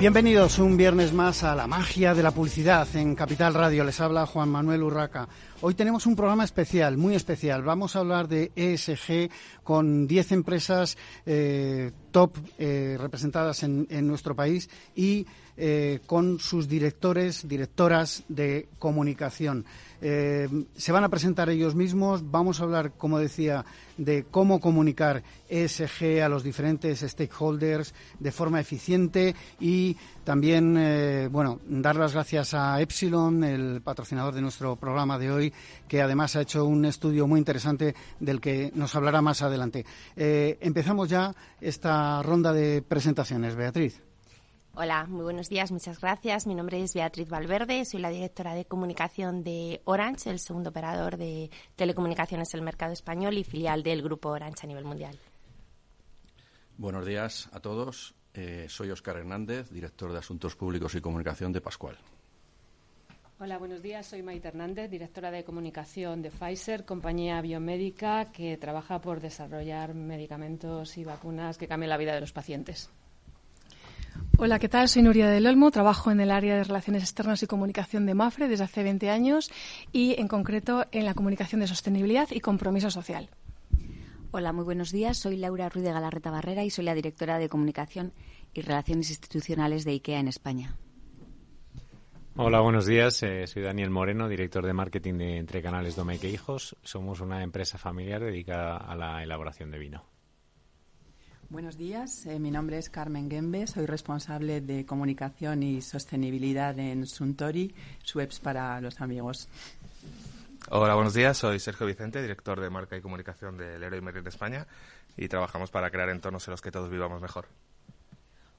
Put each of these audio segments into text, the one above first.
Bienvenidos un viernes más a la magia de la publicidad en Capital Radio. Les habla Juan Manuel Urraca. Hoy tenemos un programa especial, muy especial. Vamos a hablar de ESG con 10 empresas eh, top eh, representadas en, nuestro país y eh, con sus directores, directoras de comunicación. Eh, se van a presentar ellos mismos. Vamos a hablar, como decía, de cómo comunicar ESG a los diferentes stakeholders de forma eficiente y también, eh, bueno, dar las gracias a Epsilon, el patrocinador de nuestro programa de hoy, que además ha hecho un estudio muy interesante del que nos hablará más adelante. Eh, empezamos ya esta ronda de presentaciones. Beatriz. Hola, muy buenos días, muchas gracias. Mi nombre es Beatriz Valverde, soy la directora de comunicación de Orange, el segundo operador de telecomunicaciones del mercado español y filial del grupo Orange a nivel mundial. Buenos días a todos. Eh, soy Óscar Hernández, director de Asuntos Públicos y Comunicación de Pascual. Hola, buenos días. Soy Maite Hernández, directora de comunicación de Pfizer, compañía biomédica que trabaja por desarrollar medicamentos y vacunas que cambien la vida de los pacientes. Hola, ¿qué tal? Soy Nuria del Olmo, trabajo en el área de Relaciones Externas y Comunicación de MAFRE desde hace 20 años y, en concreto, en la comunicación de sostenibilidad y compromiso social. Hola, muy buenos días. Soy Laura Ruiz de Galarreta Barrera y soy la directora de Comunicación y Relaciones Institucionales de IKEA en España. Hola, buenos días. Eh, soy Daniel Moreno, director de marketing de Entre Canales Domeque Hijos. Somos una empresa familiar dedicada a la elaboración de vino. Buenos días, eh, mi nombre es Carmen Gembe, soy responsable de comunicación y sostenibilidad en Suntory, Webs para los amigos. Hola, buenos días, soy Sergio Vicente, director de marca y comunicación del Leroy Merlin de España y trabajamos para crear entornos en los que todos vivamos mejor.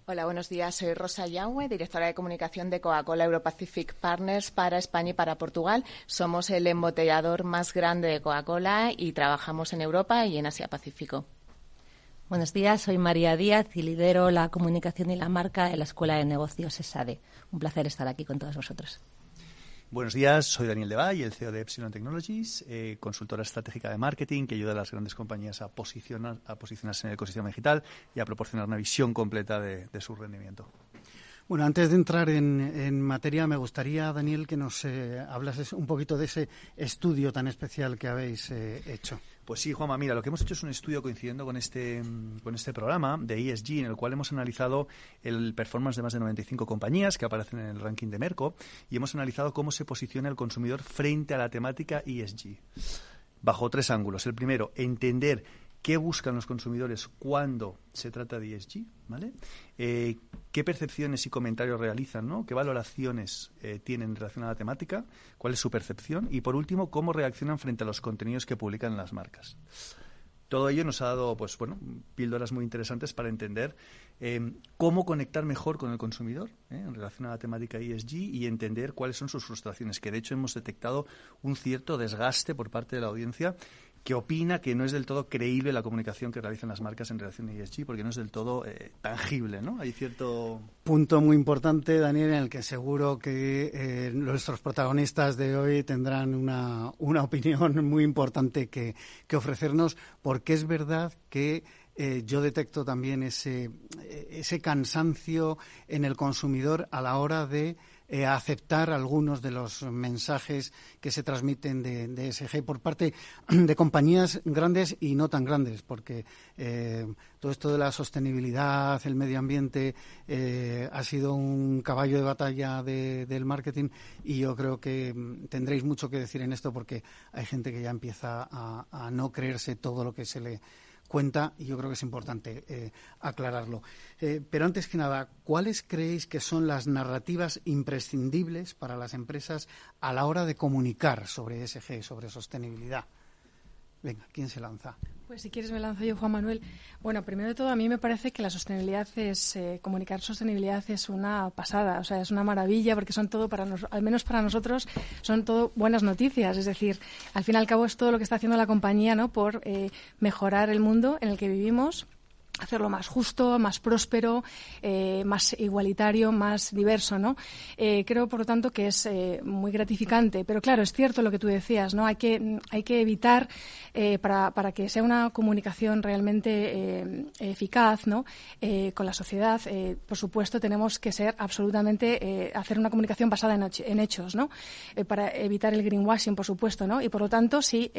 Hola, buenos días. Soy Rosa Yahue, directora de comunicación de Coca-Cola Europacific Partners para España y para Portugal. Somos el embotellador más grande de Coca-Cola y trabajamos en Europa y en Asia-Pacífico. Buenos días, soy María Díaz y lidero la comunicación y la marca en la Escuela de Negocios ESADE. Un placer estar aquí con todos vosotros. Buenos días, soy Daniel Devay, el CEO de Epsilon Technologies, eh, consultora estratégica de marketing que ayuda a las grandes compañías a, posicionar, a posicionarse en el ecosistema digital y a proporcionar una visión completa de, de su rendimiento. Bueno, antes de entrar en, en, materia, me gustaría, Daniel, que nos eh, hablases un poquito de ese estudio tan especial que habéis eh, hecho. Pues sí, Juanma, mira, lo que hemos hecho es un estudio coincidiendo con este, con este programa de ESG, en el cual hemos analizado el performance de más de 95 compañías que aparecen en el ranking de Merco y hemos analizado cómo se posiciona el consumidor frente a la temática ESG. Bajo tres ángulos. El primero, entender qué buscan los consumidores cuando se trata de ESG, ¿vale? Eh, qué percepciones y comentarios realizan, ¿no? qué valoraciones eh, tienen en relación a la temática, cuál es su percepción y, por último, cómo reaccionan frente a los contenidos que publican las marcas. Todo ello nos ha dado, pues bueno, píldoras muy interesantes para entender eh, cómo conectar mejor con el consumidor en relación a la temática ESG y entender cuáles son sus frustraciones, que de hecho hemos detectado un cierto desgaste por parte de la audiencia que opina que no es del todo creíble la comunicación que realizan las marcas en relación a ESG, porque no es del todo eh, tangible, ¿no? Hay cierto... Punto muy importante, Daniel, en el que seguro que eh, nuestros protagonistas de hoy tendrán una, una opinión muy importante que, que ofrecernos, porque es verdad que eh, yo detecto también ese, ese cansancio en el consumidor a la hora de eh, aceptar algunos de los mensajes que se transmiten de, de, ESG por parte de compañías grandes y no tan grandes, porque eh, todo esto de la sostenibilidad, el medio ambiente, eh, ha sido un caballo de batalla de, del marketing y yo creo que mm, tendréis mucho que decir en esto porque hay gente que ya empieza a, a no creerse todo lo que se le cuenta y yo creo que es importante eh, aclararlo. Eh, pero antes que nada, ¿cuáles creéis que son las narrativas imprescindibles para las empresas a la hora de comunicar sobre ESG, sobre sostenibilidad? Venga, ¿quién se lanza? Pues si quieres me lanzo yo, Juan Manuel. Bueno, primero de todo, a mí me parece que la sostenibilidad es, eh, comunicar sostenibilidad es una pasada, o sea, es una maravilla porque son todo para nosotros, al menos para nosotros, son todo buenas noticias. Es decir, al fin y al cabo es todo lo que está haciendo la compañía, ¿no? Por eh, mejorar el mundo en el que vivimos hacerlo más justo, más próspero, eh, más igualitario, más diverso, ¿no? Eh, creo, por lo tanto, que es eh, muy gratificante. Pero claro, es cierto lo que tú decías, ¿no? Hay que, hay que evitar, para, para, que sea una comunicación realmente eficaz, ¿no? con la sociedad, por supuesto, tenemos que ser absolutamente, hacer una comunicación basada en, en hechos, ¿no? para evitar el greenwashing, por supuesto, ¿no? Y por lo tanto, si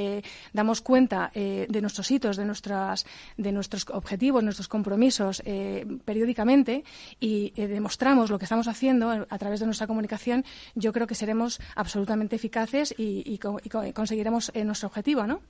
damos cuenta de nuestros hitos, de nuestras, de nuestros objetivos, nuestros compromisos eh, periódicamente y eh, demostramos lo que estamos haciendo a través de nuestra comunicación, yo creo que seremos absolutamente eficaces y, y conseguiremos eh, nuestro objetivo, ¿no?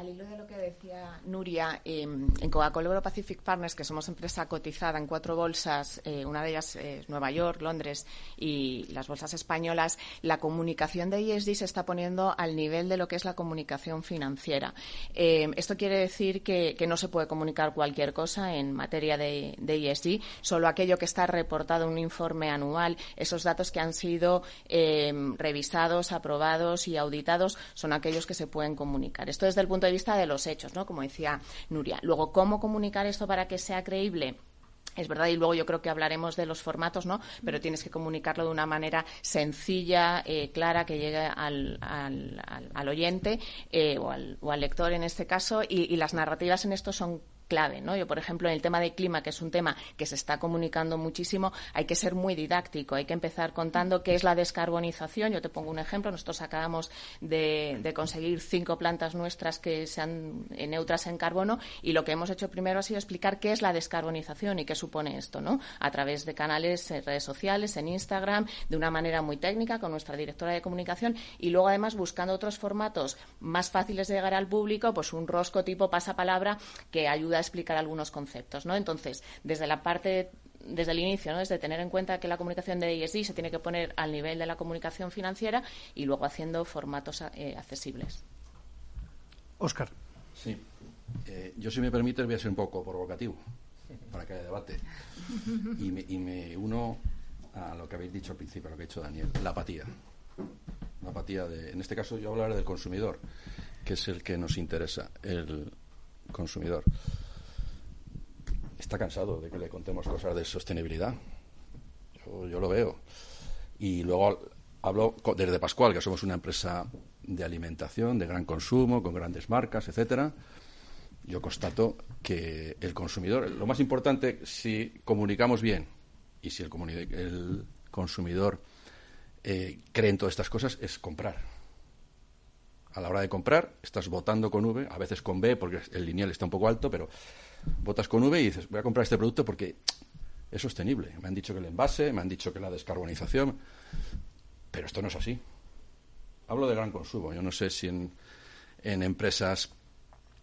Al hilo de lo que decía Nuria, em, en Coca-Cola Euro Pacific Partners, que somos empresa cotizada en cuatro bolsas, eh, una de ellas es Nueva York, Londres y las bolsas españolas, la comunicación de ESG se está poniendo al nivel de lo que es la comunicación financiera. Em, esto quiere decir que, no se puede comunicar cualquier cosa en materia de, de, ESG, solo aquello que está reportado en un informe anual, esos datos que han sido em, revisados, aprobados y auditados son aquellos que se pueden comunicar. Esto desde el punto de vista de los hechos, ¿no? Como decía Nuria. Luego, ¿cómo comunicar esto para que sea creíble? Es verdad, y luego yo creo que hablaremos de los formatos, ¿no? Pero tienes que comunicarlo de una manera sencilla, eh, clara, que llegue al, al, oyente eh, o, al, o, al, lector en este caso. Y, y, las narrativas en esto son clave, ¿no? Yo, por ejemplo, en el tema de clima, que es un tema que se está comunicando muchísimo, hay que ser muy didáctico, hay que empezar contando qué es la descarbonización. Yo te pongo un ejemplo, nosotros acabamos de, conseguir cinco plantas nuestras que sean eh, neutras en carbono y lo que hemos hecho primero ha sido explicar qué es la descarbonización y qué supone esto, ¿no? A través de canales en redes sociales, en Instagram, de una manera muy técnica con nuestra directora de comunicación y luego además buscando otros formatos más fáciles de llegar al público, pues un rosco tipo pasapalabra que ayuda explicar algunos conceptos, ¿no? Entonces, desde la parte desde el inicio, ¿no? desde tener en cuenta que la comunicación de ESG se tiene que poner al nivel de la comunicación financiera y luego haciendo formatos eh, accesibles. Óscar. Sí. Eh, yo, si me permite, voy a ser un poco provocativo para que haya debate. Y me, y me, uno a lo que habéis dicho al principio, a lo que ha dicho Daniel, la apatía. La apatía de, en este caso yo hablaré del consumidor, que es el que nos interesa, el consumidor está cansado de que le contemos cosas de sostenibilidad. Yo, lo veo. Y luego hablo desde Pascual, que somos una empresa de alimentación, de gran consumo, con grandes marcas, etcétera. Yo constato que el consumidor, lo más importante, si comunicamos bien y si el, el consumidor eh, cree en todas estas cosas, es comprar. A la hora de comprar, estás votando con V, a veces con B, porque el lineal está un poco alto, pero votas con V y dices, voy a comprar este producto porque es sostenible. Me han dicho que el envase, me han dicho que la descarbonización, pero esto no es así. Hablo de gran consumo. Yo no sé si en, en empresas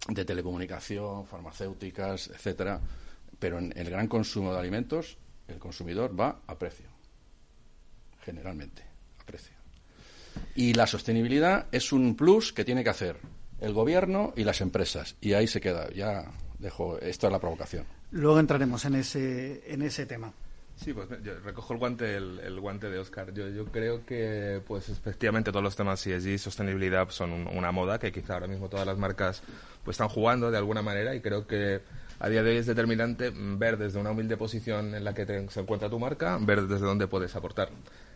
de telecomunicación, farmacéuticas, etcétera, pero en el gran consumo de alimentos, el consumidor va a precio. Generalmente, a precio. Y la sostenibilidad es un plus que tiene que hacer el gobierno y las empresas. Y ahí se queda. Ya dejo, esto es la provocación. Luego entraremos en ese, en ese tema. Sí, pues yo recojo el guante, el, guante de Oscar. Yo, yo creo que, pues efectivamente, todos los temas ESG y sostenibilidad son una moda que quizá ahora mismo todas las marcas pues están jugando de alguna manera y creo que a día de hoy es determinante ver desde una humilde posición en la que se encuentra tu marca, ver desde dónde puedes aportar.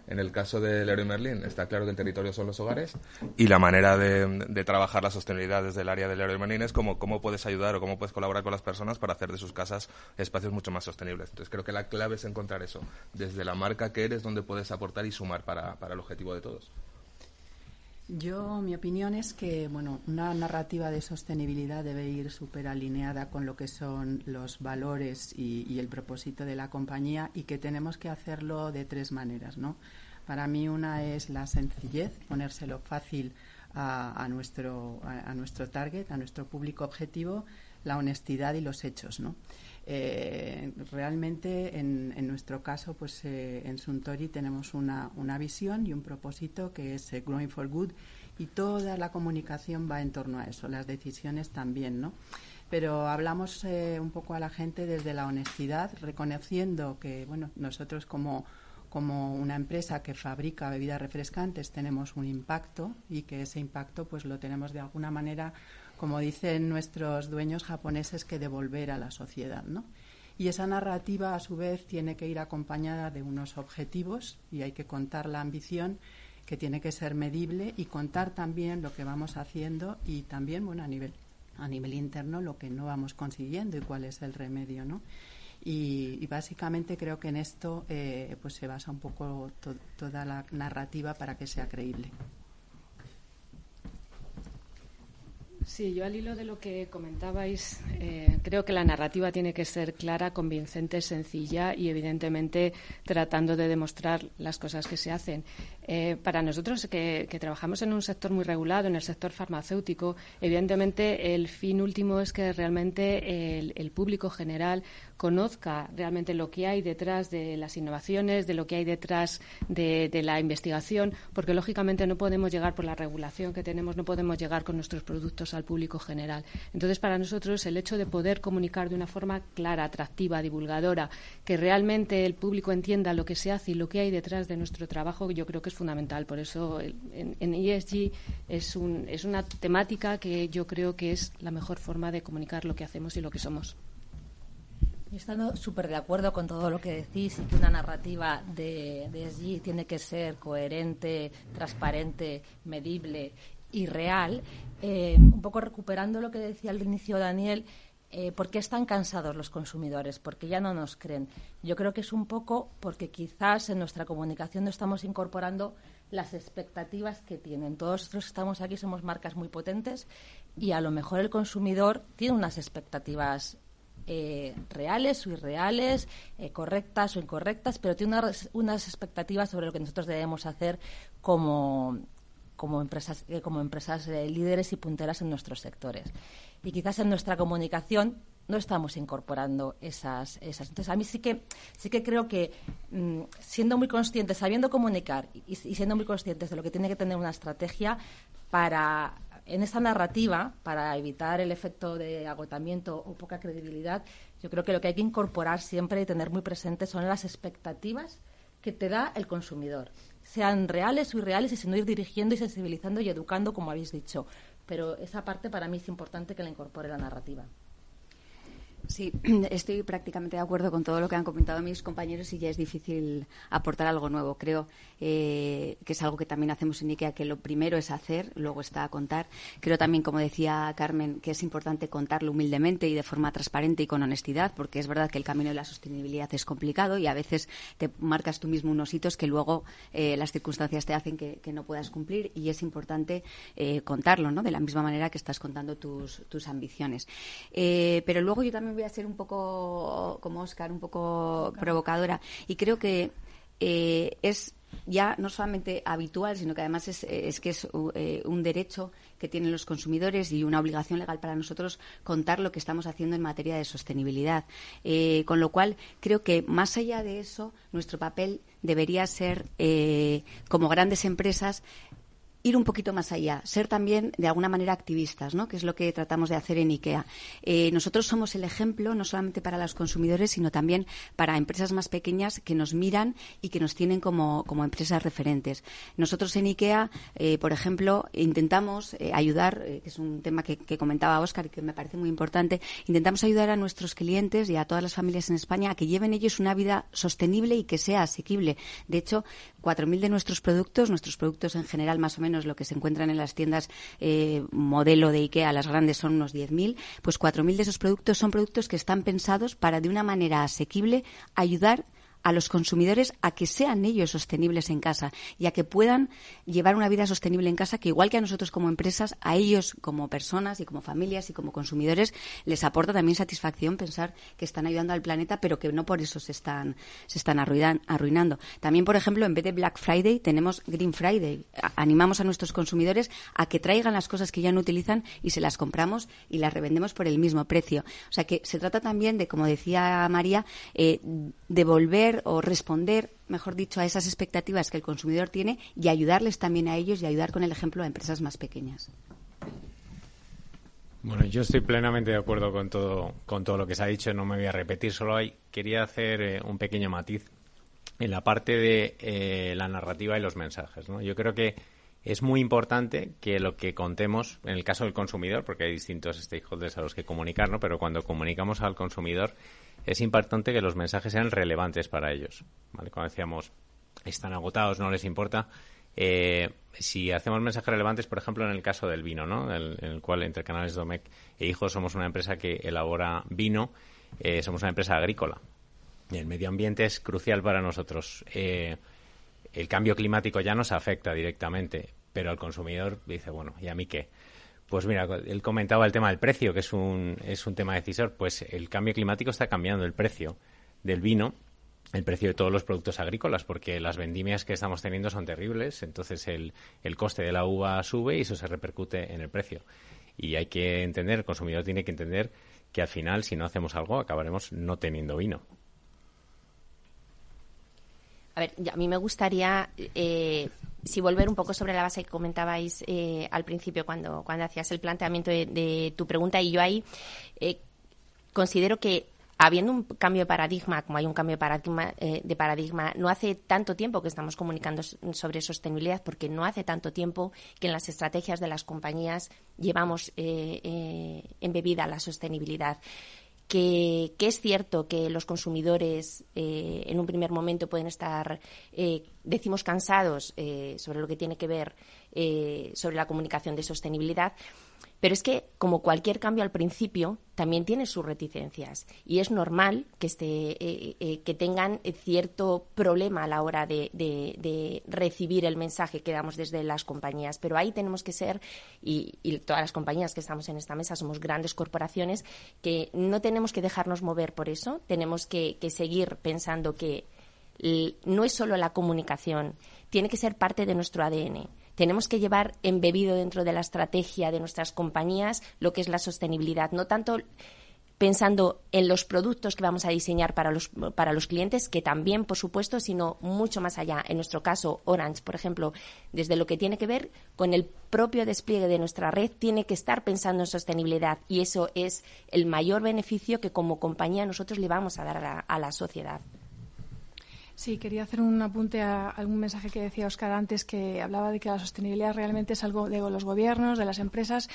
En el caso del Leroy Merlin, está claro que el territorio son los hogares y la manera de, trabajar la sostenibilidad desde el área del Leroy Merlin es cómo, cómo puedes ayudar o cómo puedes colaborar con las personas para hacer de sus casas espacios mucho más sostenibles. Entonces, creo que la clave es encontrar eso, desde la marca que eres, donde puedes aportar y sumar para, para el objetivo de todos. Yo, mi opinión es que, bueno, una narrativa de sostenibilidad debe ir súper alineada con lo que son los valores y, el propósito de la compañía y que tenemos que hacerlo de tres maneras, ¿no? Para mí una es la sencillez, ponérselo fácil a, nuestro, a, nuestro target, a nuestro público objetivo, la honestidad y los hechos, ¿no? Eh, realmente, en, nuestro caso, pues eh, en Suntory tenemos una, una, visión y un propósito que es eh, Growing for Good y toda la comunicación va en torno a eso, las decisiones también, ¿no? Pero hablamos un poco a la gente desde la honestidad, reconociendo que, bueno, nosotros como como una empresa que fabrica bebidas refrescantes tenemos un impacto y que ese impacto pues lo tenemos de alguna manera como dicen nuestros dueños japoneses, que devolver a la sociedad, ¿no? Y esa narrativa, a su vez, tiene que ir acompañada de unos objetivos y hay que contar la ambición que tiene que ser medible y contar también lo que vamos haciendo y también, bueno, a nivel a nivel interno lo que no vamos consiguiendo y cuál es el remedio, ¿no? Y, básicamente creo que en esto eh, pues se basa un poco toda la narrativa para que sea creíble. Sí, yo al hilo de lo que comentabais, eh, creo que la narrativa tiene que ser clara, convincente, sencilla y, evidentemente, tratando de demostrar las cosas que se hacen. Eh, para nosotros, que, trabajamos en un sector muy regulado, en el sector farmacéutico, evidentemente el fin último es que realmente el público general conozca realmente lo que hay detrás de las innovaciones, de lo que hay detrás de, la investigación, porque lógicamente no podemos llegar por la regulación que tenemos, no podemos llegar con nuestros productos al público general. Entonces, para nosotros, el hecho de poder comunicar de una forma clara, atractiva, divulgadora, que realmente el público entienda lo que se hace y lo que hay detrás de nuestro trabajo, yo creo que es fundamental. Por eso, en, en ESG es, un, es una temática que yo creo que es la mejor forma de comunicar lo que hacemos y lo que somos. Estando súper de acuerdo con todo lo que decís y que una narrativa de, de tiene que ser coherente, transparente, medible y real, eh, un poco recuperando lo que decía al inicio Daniel, eh, ¿por qué están cansados los consumidores? Porque ya no nos creen. Yo creo que es un poco porque quizás en nuestra comunicación no estamos incorporando las expectativas que tienen. Todos nosotros que estamos aquí somos marcas muy potentes y a lo mejor el consumidor tiene unas expectativas eh, reales o irreales, eh, correctas o incorrectas, pero tiene unas, expectativas sobre lo que nosotros debemos hacer como, como empresas, eh, como empresas líderes y punteras en nuestros sectores. Y quizás en nuestra comunicación no estamos incorporando esas, esas. Entonces, a mí sí que, sí que creo que mm, siendo muy conscientes, sabiendo comunicar y, siendo muy conscientes de lo que tiene que tener una estrategia para en esta narrativa, para evitar el efecto de agotamiento o poca credibilidad, yo creo que lo que hay que incorporar siempre y tener muy presente son las expectativas que te da el consumidor, sean reales o irreales, y sin ir dirigiendo y sensibilizando y educando, como habéis dicho. Pero esa parte para mí es importante que la incorpore la narrativa. Sí, estoy prácticamente de acuerdo con todo lo que han comentado mis compañeros y ya es difícil aportar algo nuevo. Creo eh, que es algo que también hacemos en IKEA, que lo primero es hacer, luego está a contar. Creo también, como decía Carmen, que es importante contarlo humildemente y de forma transparente y con honestidad, porque es verdad que el camino de la sostenibilidad es complicado y a veces te marcas tú mismo unos hitos que luego eh, las circunstancias te hacen que, no puedas cumplir y es importante eh, contarlo, ¿no? De la misma manera que estás contando tus, tus ambiciones. pero luego yo también voy a ser un poco, como Oscar, un poco provocadora. Y creo que eh, es ya no solamente habitual, sino que además es, que es eh, un derecho que tienen los consumidores y una obligación legal para nosotros contar lo que estamos haciendo en materia de sostenibilidad. Eh, con lo cual, creo que más allá de eso, nuestro papel debería ser, como grandes empresas, ir un poquito más allá, ser también de alguna manera activistas, ¿no? que es lo que tratamos de hacer en IKEA. Eh, nosotros somos el ejemplo no solamente para los consumidores, sino también para empresas más pequeñas que nos miran y que nos tienen como, empresas referentes. Nosotros en IKEA, eh, por ejemplo, intentamos eh, ayudar, que es un tema que, que comentaba Óscar y que me parece muy importante, intentamos ayudar a nuestros clientes y a todas las familias en España a que lleven ellos una vida sostenible y que sea asequible. De hecho, 4.000 de nuestros productos, nuestros productos en general más o menos lo que se encuentran en las tiendas eh, modelo de IKEA, las grandes son unos 10.000, pues 4.000 de esos productos son productos que están pensados para de una manera asequible ayudar los consumidores a que sean ellos sostenibles en casa y a que puedan llevar una vida sostenible en casa que igual que a nosotros como empresas, a ellos como personas y como familias y como consumidores les aporta también satisfacción pensar que están ayudando al planeta pero que no por eso se están, se están arruinando. También, por ejemplo, en vez de Black Friday tenemos Green Friday. animamos a nuestros consumidores a que traigan las cosas que ya no utilizan y se las compramos y las revendemos por el mismo precio. O sea que se trata también de, como decía María, eh, devolver o responder, mejor dicho, a esas expectativas que el consumidor tiene y ayudarles también a ellos y ayudar con el ejemplo a empresas más pequeñas. Bueno, yo estoy plenamente de acuerdo con todo, con todo lo que se ha dicho, no me voy a repetir, solo hay, quería hacer eh, un pequeño matiz en la parte de eh, la narrativa y los mensajes. Yo creo que es muy importante que lo que contemos, en el caso del consumidor, porque hay distintos stakeholders a los que comunicar, ¿no? pero cuando comunicamos al consumidor, es importante que los mensajes sean relevantes para ellos. ¿vale? Cuando decíamos, están agotados, no les importa. Eh, si hacemos mensajes relevantes, por ejemplo, en el caso del vino, ¿no? en el cual entre Canales Domecq e Hijos somos una empresa que elabora vino, eh, somos una empresa agrícola. El medio ambiente es crucial para nosotros. Eh, el cambio climático ya nos afecta directamente, pero al consumidor dice, bueno, ¿y a mí qué? Pues mira, él comentaba el tema del precio, que es un, es un tema decisor. Pues el cambio climático está cambiando el precio del vino, el precio de todos los productos agrícolas, porque las vendimias que estamos teniendo son terribles, entonces el, el coste de la uva sube y eso se repercute en el precio. Y hay que entender, el consumidor tiene que entender que al final, si no hacemos algo, acabaremos no teniendo vino. A ver, a mí me gustaría, eh, si volver un poco sobre la base que comentabais eh, al principio cuando, cuando hacías el planteamiento de, tu pregunta, y yo ahí eh, considero que habiendo un cambio de paradigma, como hay un cambio de paradigma, de paradigma, no hace tanto tiempo que estamos comunicando sobre sostenibilidad, porque no hace tanto tiempo que en las estrategias de las compañías llevamos embebida la sostenibilidad que, es cierto que los consumidores eh, en un primer momento pueden estar, eh, decimos, cansados eh, sobre lo que tiene que ver sobre la comunicación de sostenibilidad, pero es que, como cualquier cambio al principio, también tiene sus reticencias. Y es normal que, este, que tengan cierto problema a la hora de, recibir el mensaje que damos desde las compañías. Pero ahí tenemos que ser, y, todas las compañías que estamos en esta mesa somos grandes corporaciones, que no tenemos que dejarnos mover por eso, tenemos que seguir pensando que no es solo la comunicación, tiene que ser parte de nuestro ADN tenemos que llevar embebido dentro de la estrategia de nuestras compañías lo que es la sostenibilidad, no tanto pensando en los productos que vamos a diseñar para los, para los clientes, que también, por supuesto, sino mucho más allá. En nuestro caso, Orange, por ejemplo, desde lo que tiene que ver con el propio despliegue de nuestra red, tiene que estar pensando en sostenibilidad y eso es el mayor beneficio que como compañía nosotros le vamos a dar a la sociedad. Sí, quería hacer un apunte a algún mensaje que decía Oscar antes, que hablaba de que la sostenibilidad realmente es algo de los gobiernos, de las empresas.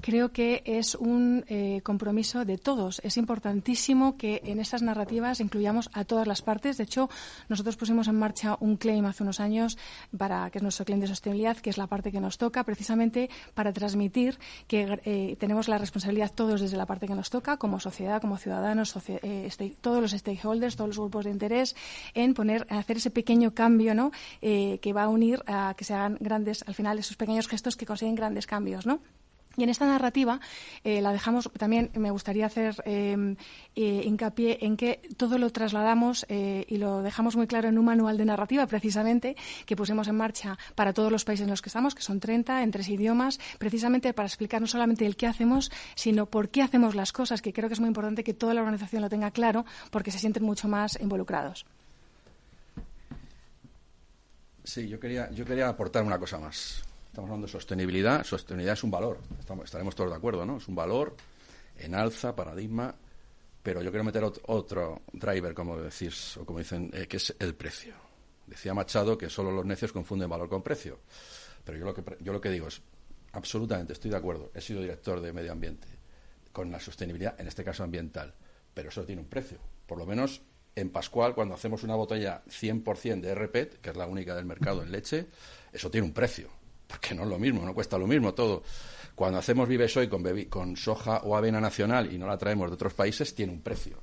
Creo que es un eh, compromiso de todos. Es importantísimo que en estas narrativas incluyamos a todas las partes. De hecho, nosotros pusimos en marcha un claim hace unos años para que es nuestro claim de sostenibilidad, que es la parte que nos toca, precisamente para transmitir que eh, tenemos la responsabilidad todos desde la parte que nos toca, como sociedad, como ciudadanos, eh, todos los stakeholders, todos los grupos de interés, en poner hacer ese pequeño cambio, ¿no? Eh, que va a unir a que se hagan grandes, al final, esos pequeños gestos que consiguen grandes cambios, ¿no? Y en esta narrativa eh, la dejamos, también me gustaría hacer eh, hincapié en que todo lo trasladamos y lo dejamos muy claro en un manual de narrativa, precisamente, que pusimos en marcha para todos los países en los que estamos, que son 30, en tres idiomas, precisamente para explicar no solamente el qué hacemos, sino por qué hacemos las cosas, que creo que es muy importante que toda la organización lo tenga claro, porque se sienten mucho más involucrados. Sí, yo quería, yo quería aportar una cosa más. Estamos hablando de sostenibilidad. Sostenibilidad es un valor. estaremos todos de acuerdo, ¿no? Es un valor en alza, paradigma. Pero yo quiero meter otro driver, como decís, o como dicen, eh, que es el precio. Decía Machado que solo los necios confunden valor con precio. Pero yo lo que, yo lo que digo es, absolutamente estoy de acuerdo. He sido director de medio ambiente con la sostenibilidad, en este caso ambiental. Pero eso tiene un precio. Por lo menos en Pascual, cuando hacemos una botella 100% de RPET, que es la única del mercado en leche, eso tiene un precio, porque no es lo mismo, no cuesta lo mismo todo. Cuando hacemos Vive Soy con, con soja o avena nacional y no la traemos de otros países, tiene un precio.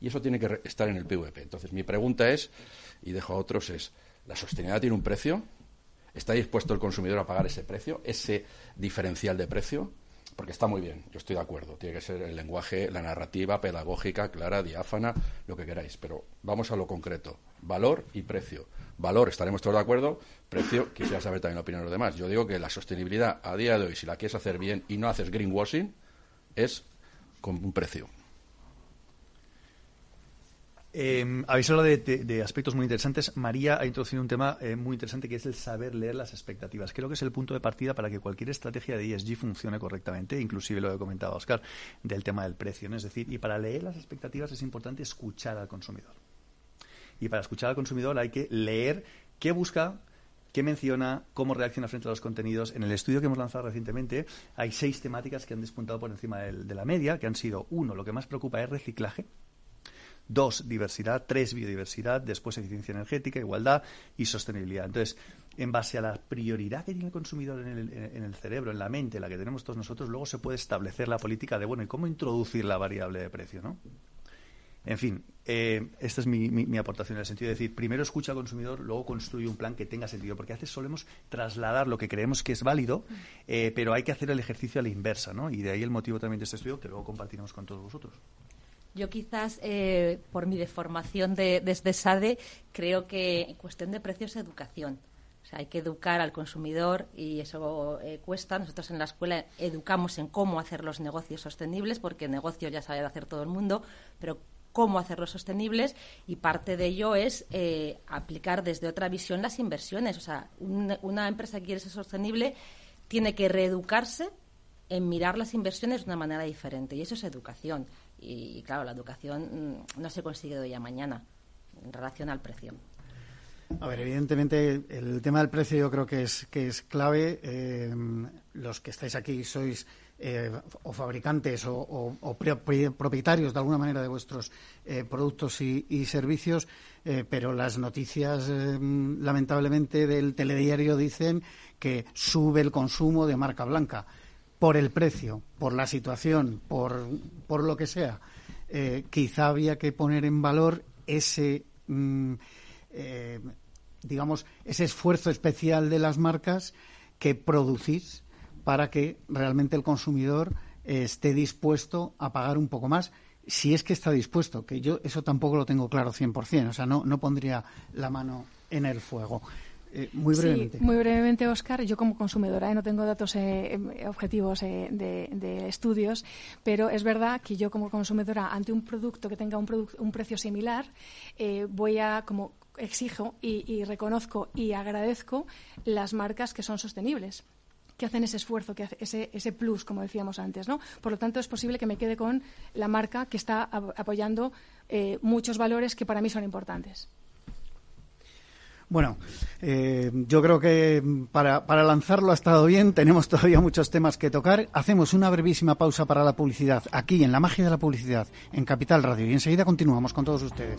Y eso tiene que estar en el PVP. Entonces, mi pregunta es, y dejo a otros, es, ¿la sostenibilidad tiene un precio? ¿Está dispuesto el consumidor a pagar ese precio, ese diferencial de precio? Porque está muy bien, yo estoy de acuerdo, tiene que ser el lenguaje, la narrativa pedagógica, clara, diáfana, lo que queráis, pero vamos a lo concreto, valor y precio. Valor, estaremos todos de acuerdo, precio, quisiera saber también la opinión de los demás. Yo digo que la sostenibilidad a día de hoy, si la quieres hacer bien y no haces greenwashing, es con un precio. Eh, habéis hablado de, aspectos muy interesantes. María ha introducido un tema eh, muy interesante que es el saber leer las expectativas. Creo que es el punto de partida para que cualquier estrategia de ESG funcione correctamente, inclusive lo que comentaba Oscar del tema del precio. Es decir, y para leer las expectativas es importante escuchar al consumidor. Y para escuchar al consumidor hay que leer qué busca, que menciona cómo reacciona frente a los contenidos. En el estudio que hemos lanzado recientemente hay seis temáticas que han despuntado por encima de la media, que han sido, uno, lo que más preocupa es reciclaje, Dos, diversidad. Tres, biodiversidad. Después, eficiencia energética, igualdad y sostenibilidad. Entonces, en base a la prioridad que tiene el consumidor en el, en el, cerebro, en la mente, la que tenemos todos nosotros, luego se puede establecer la política de, bueno, ¿y cómo introducir la variable de precio, no? En fin, eh, esta es mi, mi, aportación en el sentido de decir, primero escucha al consumidor, luego construye un plan que tenga sentido, porque a veces solemos trasladar lo que creemos que es válido, eh, pero hay que hacer el ejercicio a la inversa, ¿no? Y de ahí el motivo también de este estudio que luego compartiremos con todos vosotros. Yo quizás, eh, por mi deformación de, desde SADE, creo que en cuestión de precios, educación. O sea, hay que educar al consumidor y eso eh, cuesta. Nosotros en la escuela educamos en cómo hacer los negocios sostenibles, porque negocios ya sabe hacer todo el mundo, pero cómo hacerlos sostenibles y parte de ello es eh, aplicar desde otra visión las inversiones. O sea, una empresa que quiere ser sostenible tiene que reeducarse en mirar las inversiones de una manera diferente y eso es educación. Y, claro, la educación mm, no se consigue de hoy a mañana en relación al precio. A ver, evidentemente el tema del precio yo creo que es, que es clave. Eh, los que estáis aquí sois eh, o fabricantes o, propietarios de alguna manera de vuestros eh, productos y, servicios, pero las noticias lamentablemente del telediario dicen que sube el consumo de marca blanca por el precio, por la situación, por, por lo que sea, eh, quizá había que poner en valor ese, mm, eh, digamos, ese esfuerzo especial de las marcas que producís para que realmente el consumidor esté dispuesto a pagar un poco más si es que está dispuesto, que yo eso tampoco lo tengo claro 100%, o sea, no, no pondría la mano en el fuego. Eh, muy brevemente. muy brevemente, Oscar. Yo como consumidora ¿eh? no tengo datos eh, objetivos de, estudios, pero es verdad que yo como consumidora ante un producto que tenga un, un precio similar voy a como exijo y, reconozco y agradezco las marcas que son sostenibles que hacen ese esfuerzo, que hace ese, ese plus, como decíamos antes, ¿no? Por lo tanto, es posible que me quede con la marca que está apoyando muchos valores que para mí son importantes. Bueno, eh, yo creo que para, para, lanzarlo ha estado bien. Tenemos todavía muchos temas que tocar. Hacemos una brevísima pausa para la publicidad aquí en La Magia de la Publicidad, en Capital Radio. Y enseguida continuamos con todos ustedes.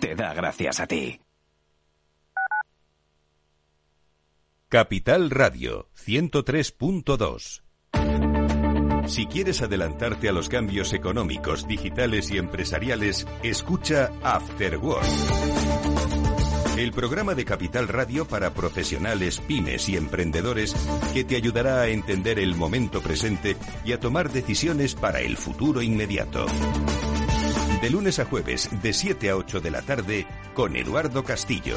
te da gracias a ti. Capital Radio 103.2 si quieres adelantarte a los cambios económicos, digitales y empresariales, escucha After Work. El programa de Capital Radio para profesionales, pymes y emprendedores que te ayudará a entender el momento presente y a tomar decisiones para el futuro inmediato. De lunes a jueves, de 7 a 8 de la tarde, con Eduardo Castillo.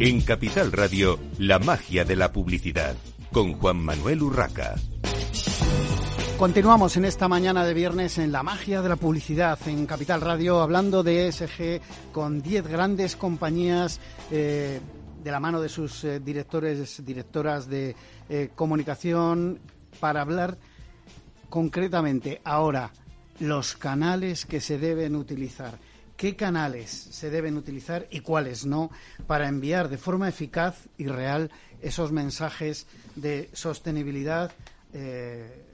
En Capital Radio, la magia de la publicidad, con Juan Manuel Urraca. Continuamos en esta mañana de viernes en la magia de la publicidad en Capital Radio, hablando de ESG con 10 grandes compañías eh, de la mano de sus eh, directores, directoras de eh, comunicación, para hablar concretamente ahora los canales que se deben utilizar qué canales se deben utilizar y cuáles no para enviar de forma eficaz y real esos mensajes de sostenibilidad eh,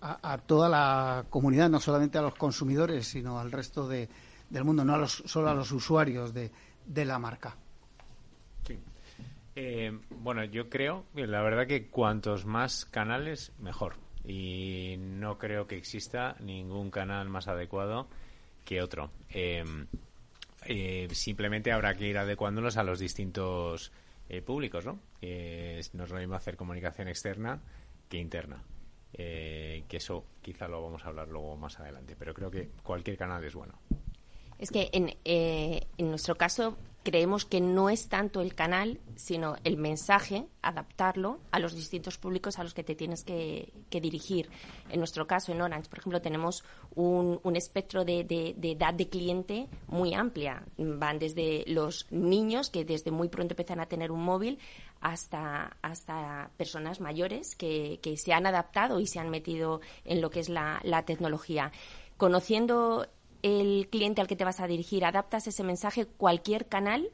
a, toda la comunidad, no solamente a los consumidores, sino al resto de, del mundo, no a los, solo a los usuarios de, de la marca. Eh, bueno, yo creo, la verdad que cuantos más canales, mejor. Y no creo que exista ningún canal más adecuado que otro. Em, eh, simplemente habrá que ir adecuándolos a los distintos eh, públicos, ¿no? no es lo mismo hacer comunicación externa que interna. Eh, que eso quizá lo vamos a hablar luego más adelante, pero creo que cualquier canal es bueno. Es que en, en nuestro caso creemos que no es tanto el canal, sino el mensaje, adaptarlo a los distintos públicos a los que te tienes que, dirigir. En nuestro caso, en Orange, por ejemplo, tenemos un, espectro de, edad de cliente muy amplia. Van desde los niños, que desde muy pronto empiezan a tener un móvil, hasta, hasta personas mayores que, se han adaptado y se han metido en lo que es la tecnología. Conociendo el cliente al que te vas a dirigir, adaptas ese mensaje, cualquier canal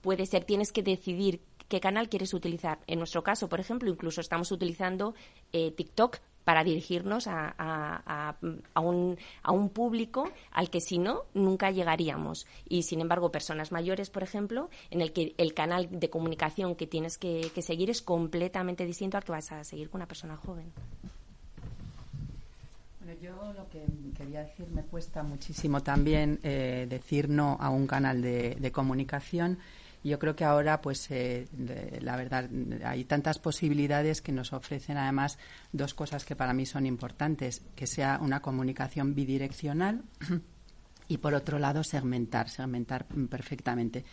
puede ser, tienes que decidir qué canal quieres utilizar. En nuestro caso, por ejemplo, incluso estamos utilizando eh, TikTok para dirigirnos a, un, a, un, público al que si no, nunca llegaríamos. Y sin embargo, personas mayores, por ejemplo, en el que el canal de comunicación que tienes que, que seguir es completamente distinto al que vas a seguir con una persona joven yo lo que quería decir, me cuesta muchísimo también eh, decir no a un canal de, comunicación. Yo creo que ahora, pues, eh, la verdad, hay tantas posibilidades que nos ofrecen además dos cosas que para mí son importantes, que sea una comunicación bidireccional y por otro lado segmentar, segmentar perfectamente.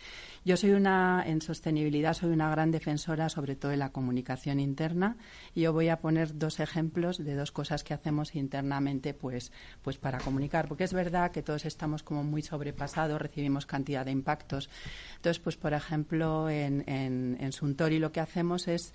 Yo soy una, en sostenibilidad, soy una gran defensora sobre todo de la comunicación interna y yo voy a poner dos ejemplos de dos cosas que hacemos internamente pues, pues para comunicar, porque es verdad que todos estamos como muy sobrepasados, recibimos cantidad de impactos. Entonces, pues por ejemplo, en, en, en Suntory lo que hacemos es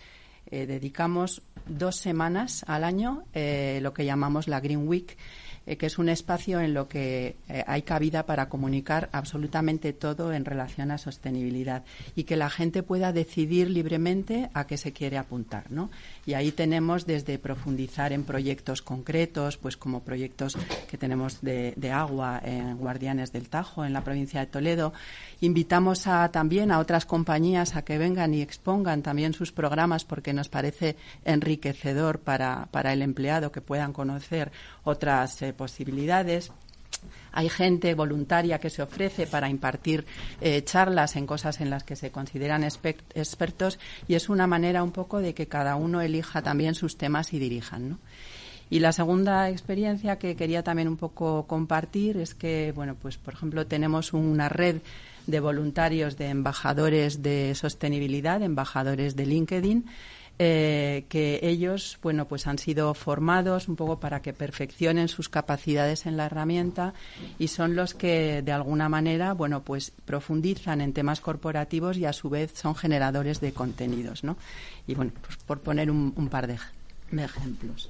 eh, dedicamos dos semanas al año, eh, lo que llamamos la Green Week, eh, que es un espacio en lo que eh, hay cabida para comunicar absolutamente todo en relación a sostenibilidad y que la gente pueda decidir libremente a qué se quiere apuntar, ¿no? Y ahí tenemos desde profundizar en proyectos concretos, pues como proyectos que tenemos de, agua en Guardianes del Tajo, en la provincia de Toledo. Invitamos también a otras compañías a que vengan y expongan también sus programas porque nos parece enriquecedor para, para el empleado que puedan conocer otras eh, posibilidades. Hay gente voluntaria que se ofrece para impartir eh, charlas en cosas en las que se consideran expertos y es una manera un poco de que cada uno elija también sus temas y dirijan. Y la segunda experiencia que quería también un poco compartir es que, bueno, pues por ejemplo tenemos una red de voluntarios de embajadores de sostenibilidad, embajadores de LinkedIn, eh, que ellos, bueno, pues han sido formados un poco para que perfeccionen sus capacidades en la herramienta y son los que, de alguna manera, bueno, pues profundizan en temas corporativos y a su vez son generadores de contenidos, ¿no? Y bueno, pues por poner un, par de ejemplos.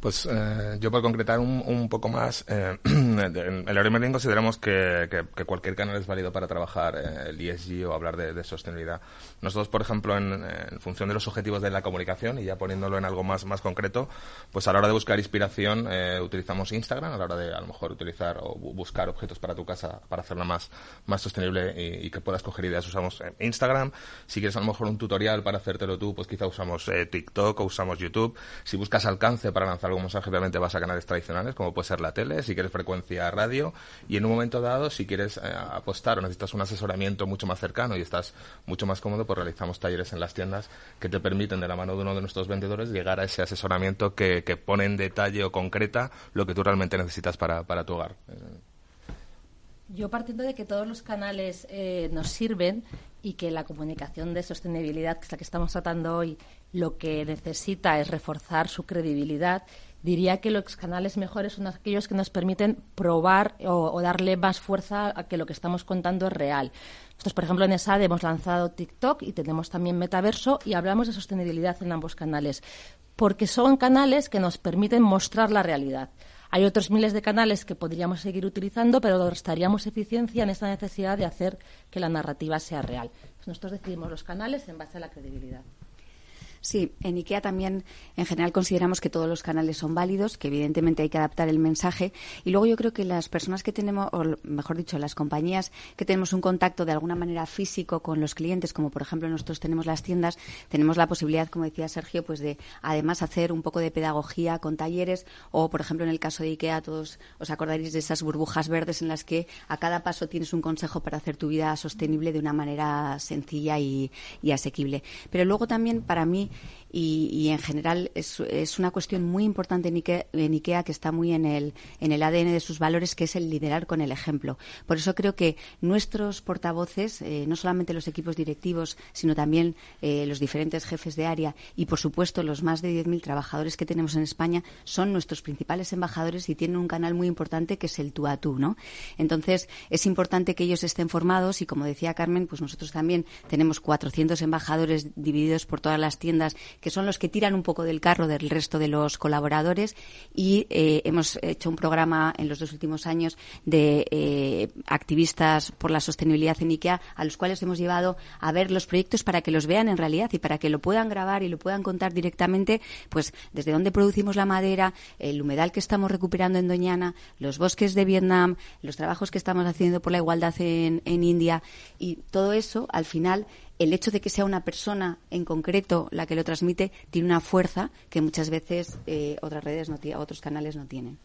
Pues eh, yo por concretar un, poco más, eh, en el Emerging consideramos que, cualquier canal es válido para trabajar eh, el ESG o hablar de, sostenibilidad. Nosotros, por ejemplo, en, función de los objetivos de la comunicación y ya poniéndolo en algo más, más concreto, pues a la hora de buscar inspiración eh, utilizamos Instagram, a la hora de a lo mejor utilizar o buscar objetos para tu casa para hacerla más, más sostenible y, que puedas coger ideas usamos Instagram. Si quieres a lo mejor un tutorial para hacértelo tú, pues quizá usamos TikTok o usamos YouTube. Si buscas alcance para lanzar algo más obviamente vas a canales tradicionales, como puede ser la tele, si quieres frecuencia radio, y en un momento dado, si quieres eh, apostar o necesitas un asesoramiento mucho más cercano y estás mucho más cómodo, pues realizamos talleres en las tiendas que te permiten, de la mano de uno de nuestros vendedores, llegar a ese asesoramiento que, que pone en detalle o concreta lo que tú realmente necesitas para, para tu hogar. Yo partiendo de que todos los canales eh, nos sirven y que la comunicación de sostenibilidad, que es la que estamos tratando hoy, lo que necesita es reforzar su credibilidad, diría que los canales mejores son aquellos que nos permiten probar o, darle más fuerza a que lo que estamos contando es real. Nosotros, por ejemplo, en ESAD hemos lanzado TikTok y tenemos también Metaverso y hablamos de sostenibilidad en ambos canales, porque son canales que nos permiten mostrar la realidad. Hay otros miles de canales que podríamos seguir utilizando, pero restaríamos eficiencia en esta necesidad de hacer que la narrativa sea real. nosotros decidimos los canales en base a la credibilidad. Sí, en IKEA también en general consideramos que todos los canales son válidos, que evidentemente hay que adaptar el mensaje. Y luego yo creo que las personas que tenemos, o mejor dicho, las compañías que tenemos un contacto de alguna manera físico con los clientes, como por ejemplo nosotros tenemos las tiendas, tenemos la posibilidad, como decía Sergio, pues de además hacer un poco de pedagogía con talleres o, por ejemplo, en el caso de IKEA, todos os acordaréis de esas burbujas verdes en las que a cada paso tienes un consejo para hacer tu vida sostenible de una manera sencilla y, y asequible. Pero luego también, para mí, y, en general es, una cuestión muy importante en IKEA, que está muy en el, en el ADN de sus valores, que es el liderar con el ejemplo. Por eso creo que nuestros portavoces, eh, no solamente los equipos directivos, sino también eh, los diferentes jefes de área y, por supuesto, los más de 10.000 trabajadores que tenemos en España, son nuestros principales embajadores y tienen un canal muy importante que es el tú a tú. ¿no? Entonces, es importante que ellos estén formados y, como decía Carmen, pues nosotros también tenemos 400 embajadores divididos por todas las tiendas que son los que tiran un poco del carro del resto de los colaboradores y eh, hemos hecho un programa en los dos últimos años de eh, activistas por la sostenibilidad en IKEA a los cuales hemos llevado a ver los proyectos para que los vean en realidad y para que lo puedan grabar y lo puedan contar directamente pues desde dónde producimos la madera, el humedal que estamos recuperando en Doñana, los bosques de Vietnam, los trabajos que estamos haciendo por la igualdad en, en India y todo eso al final el hecho de que sea una persona en concreto la que lo transmite tiene una fuerza que muchas veces eh, otras redes, no otros canales no tienen.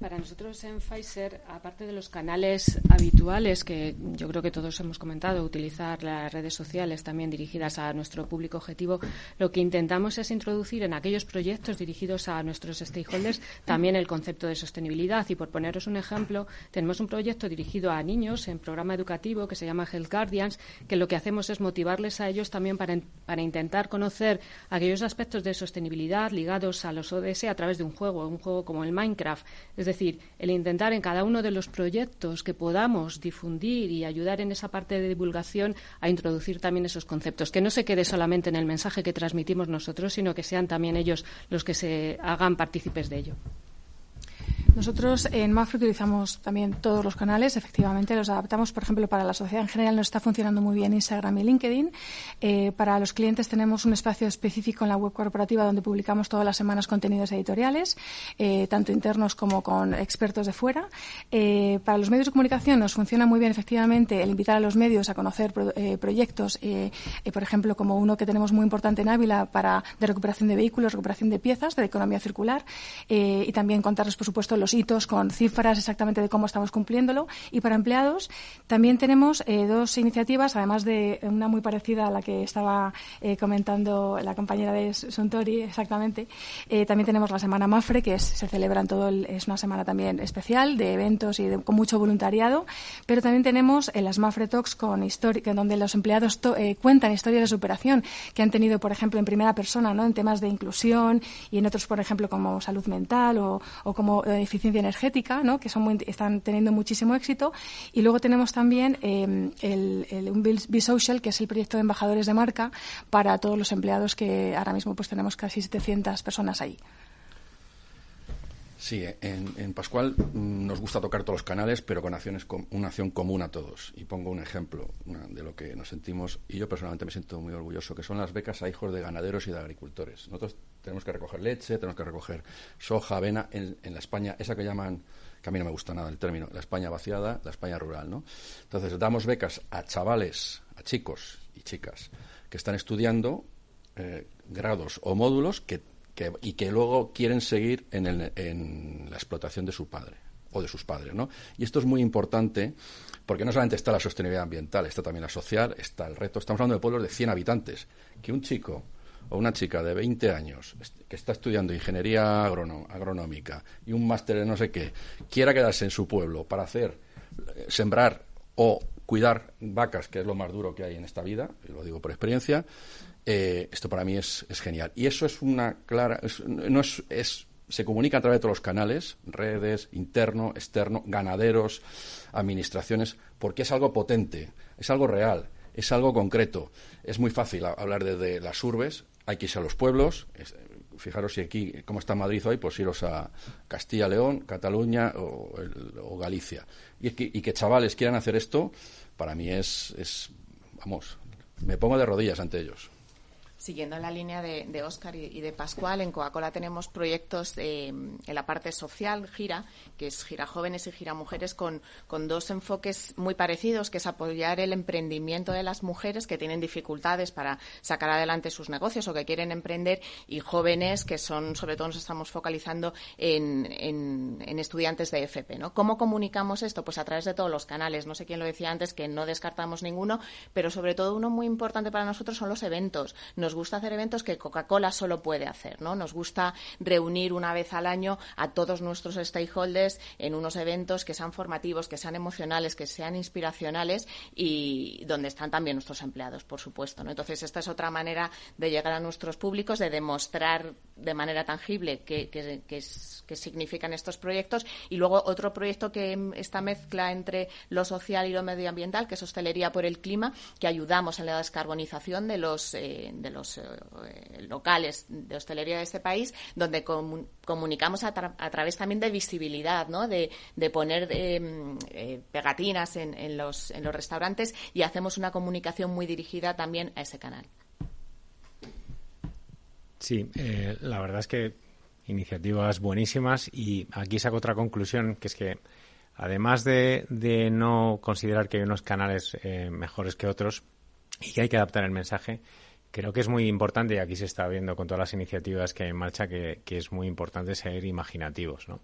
Para nosotros en Pfizer, aparte de los canales habituales que yo creo que todos hemos comentado, utilizar las redes sociales también dirigidas a nuestro público objetivo, lo que intentamos es introducir en aquellos proyectos dirigidos a nuestros stakeholders también el concepto de sostenibilidad. Y por poneros un ejemplo, tenemos un proyecto dirigido a niños en programa educativo que se llama Health Guardians, que lo que hacemos es motivarles a ellos también para, para intentar conocer aquellos aspectos de sostenibilidad ligados a los ODS a través de un juego, un juego como el Minecraft. Decir, el intentar en cada uno de los proyectos que podamos difundir y ayudar en esa parte de divulgación a introducir también esos conceptos, que no se quede solamente en el mensaje que transmitimos nosotros, sino que sean también ellos los que se hagan partícipes de ello. Nosotros en Mafre utilizamos también todos los canales, efectivamente los adaptamos, por ejemplo, para la sociedad en general nos está funcionando muy bien Instagram y LinkedIn. Eh, para los clientes tenemos un espacio específico en la web corporativa donde publicamos todas las semanas contenidos editoriales, eh, tanto internos como con expertos de fuera. Eh, para los medios de comunicación nos funciona muy bien, efectivamente, el invitar a los medios a conocer proyectos, por ejemplo, como uno que tenemos muy importante en Ávila para de recuperación de vehículos, recuperación de piezas, de economía circular, y también contarles, por supuesto, los hitos con cifras exactamente de cómo estamos cumpliéndolo. Y para empleados también tenemos eh, dos iniciativas, además de una muy parecida a la que estaba eh, comentando la compañera de Suntory, exactamente. Eh, también tenemos la Semana Mafre, que se celebra en todo, es una semana también especial de eventos y con mucho voluntariado. Pero también tenemos las Mafre Talks con historia, donde los empleados cuentan historias de superación que han tenido, por ejemplo, en primera persona, ¿no? en temas de inclusión y en otros, por ejemplo, como salud mental o, o como eficiencia energética, ¿no? que son están teniendo muchísimo éxito. Y luego tenemos también el, el, un Be Social, que es el proyecto de embajadores de marca para todos los empleados que ahora mismo pues tenemos casi 700 personas ahí. Sí, en, Pascual mm, nos gusta tocar todos los canales, pero con acciones una acción común a todos. Y pongo un ejemplo de lo que nos sentimos, y yo personalmente me siento muy orgulloso, que son las becas a hijos de ganaderos y de agricultores. Nosotros tenemos que recoger leche, tenemos que recoger soja, avena, en, la España, esa que llaman, que a mí no me gusta nada el término, la España vaciada, la España rural, ¿no? Entonces damos becas a chavales, a chicos y chicas que están estudiando eh, grados o módulos que y que luego quieren seguir en, en, la explotación de su padre o de sus padres, ¿no? Y esto es muy importante porque no solamente está la sostenibilidad ambiental, está también la social, está el reto. Estamos hablando de pueblos de 100 habitantes. Que un chico o una chica de 20 años que está estudiando ingeniería agronómica y un máster de no sé qué quiera quedarse en su pueblo para hacer sembrar o cuidar vacas, que es lo más duro que hay en esta vida, y lo digo por experiencia, eh, esto para mí es, genial. Y eso es una clara, no es, es, se comunica a través de todos los canales, redes, interno, externo, ganaderos, administraciones, porque es algo potente, es algo real, es algo concreto. Es muy fácil hablar desde las urbes, hay que irse a los pueblos. fijaros si aquí, como está Madrid hoy, pues iros a Castilla, León, Cataluña o, Galicia. Y, que, y que chavales quieran hacer esto, para mí es, es, vamos, me pongo de rodillas ante ellos siguiendo la línea de, de Oscar y, de Pascual, en Coca-Cola tenemos proyectos en la parte social, Gira, que es Gira Jóvenes y Gira Mujeres, con, con dos enfoques muy parecidos, que es apoyar el emprendimiento de las mujeres que tienen dificultades para sacar adelante sus negocios o que quieren emprender, y jóvenes que son, sobre todo nos estamos focalizando en, estudiantes de FP. ¿no? ¿Cómo comunicamos esto? Pues a través de todos los canales. No sé quién lo decía antes, que no descartamos ninguno, pero sobre todo uno muy importante para nosotros son los eventos. Gusta hacer eventos que Coca-Cola solo puede hacer, ¿no? Nos gusta reunir una vez al año a todos nuestros stakeholders en unos eventos que sean formativos, que sean emocionales, que sean inspiracionales y donde están también nuestros empleados, por supuesto, ¿no? Entonces, esta es otra manera de llegar a nuestros públicos, de demostrar de manera tangible qué, significan estos proyectos y luego otro proyecto que esta mezcla entre lo social y lo medioambiental, que es hostelería por el clima, que ayudamos en la descarbonización de los, eh, de los eh, locales de hostelería de este país, donde comunicamos a, través también de visibilidad, ¿no? de, poner em, eh, pegatinas en, los, en los restaurantes y hacemos una comunicación muy dirigida también a ese canal. Sí, eh, la verdad es que iniciativas buenísimas y aquí saco otra conclusión, que es que además de, no considerar que hay unos canales mejores que otros y que hay que adaptar el mensaje, Creo que es muy importante, y aquí se está viendo con todas las iniciativas que hay en marcha, que, es muy importante ser imaginativos, ¿no?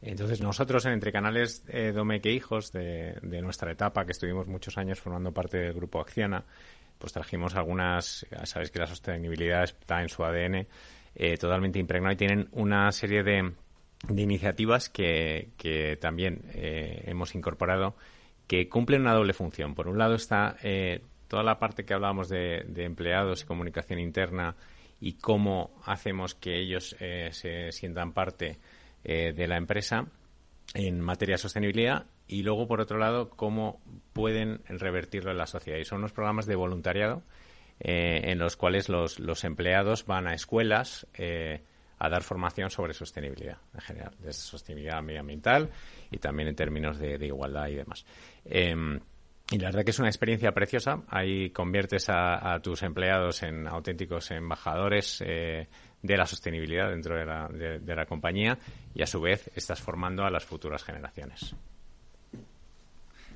Entonces, nosotros en Entre Canales eh, Domeque Hijos, de, nuestra etapa, que estuvimos muchos años formando parte del grupo Acciona, pues trajimos algunas, sabéis que la sostenibilidad está en su ADN, eh, totalmente impregnado y tienen una serie de, iniciativas que, también eh, hemos incorporado que cumplen una doble función. Por un lado está eh, toda la parte que hablábamos de, empleados y comunicación interna y cómo hacemos que ellos eh, se sientan parte de la empresa en materia de sostenibilidad y luego, por otro lado, cómo pueden revertirlo en la sociedad. Y son unos programas de voluntariado eh, en los cuales los, empleados van a escuelas a dar formación sobre sostenibilidad en general, de sostenibilidad medioambiental y también en términos de, igualdad y demás. Em, y la verdad que es una experiencia preciosa. Ahí conviertes a, tus empleados en auténticos embajadores eh, de la sostenibilidad dentro de la, de, la, compañía y a su vez estás formando a las futuras generaciones.